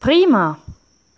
Prima!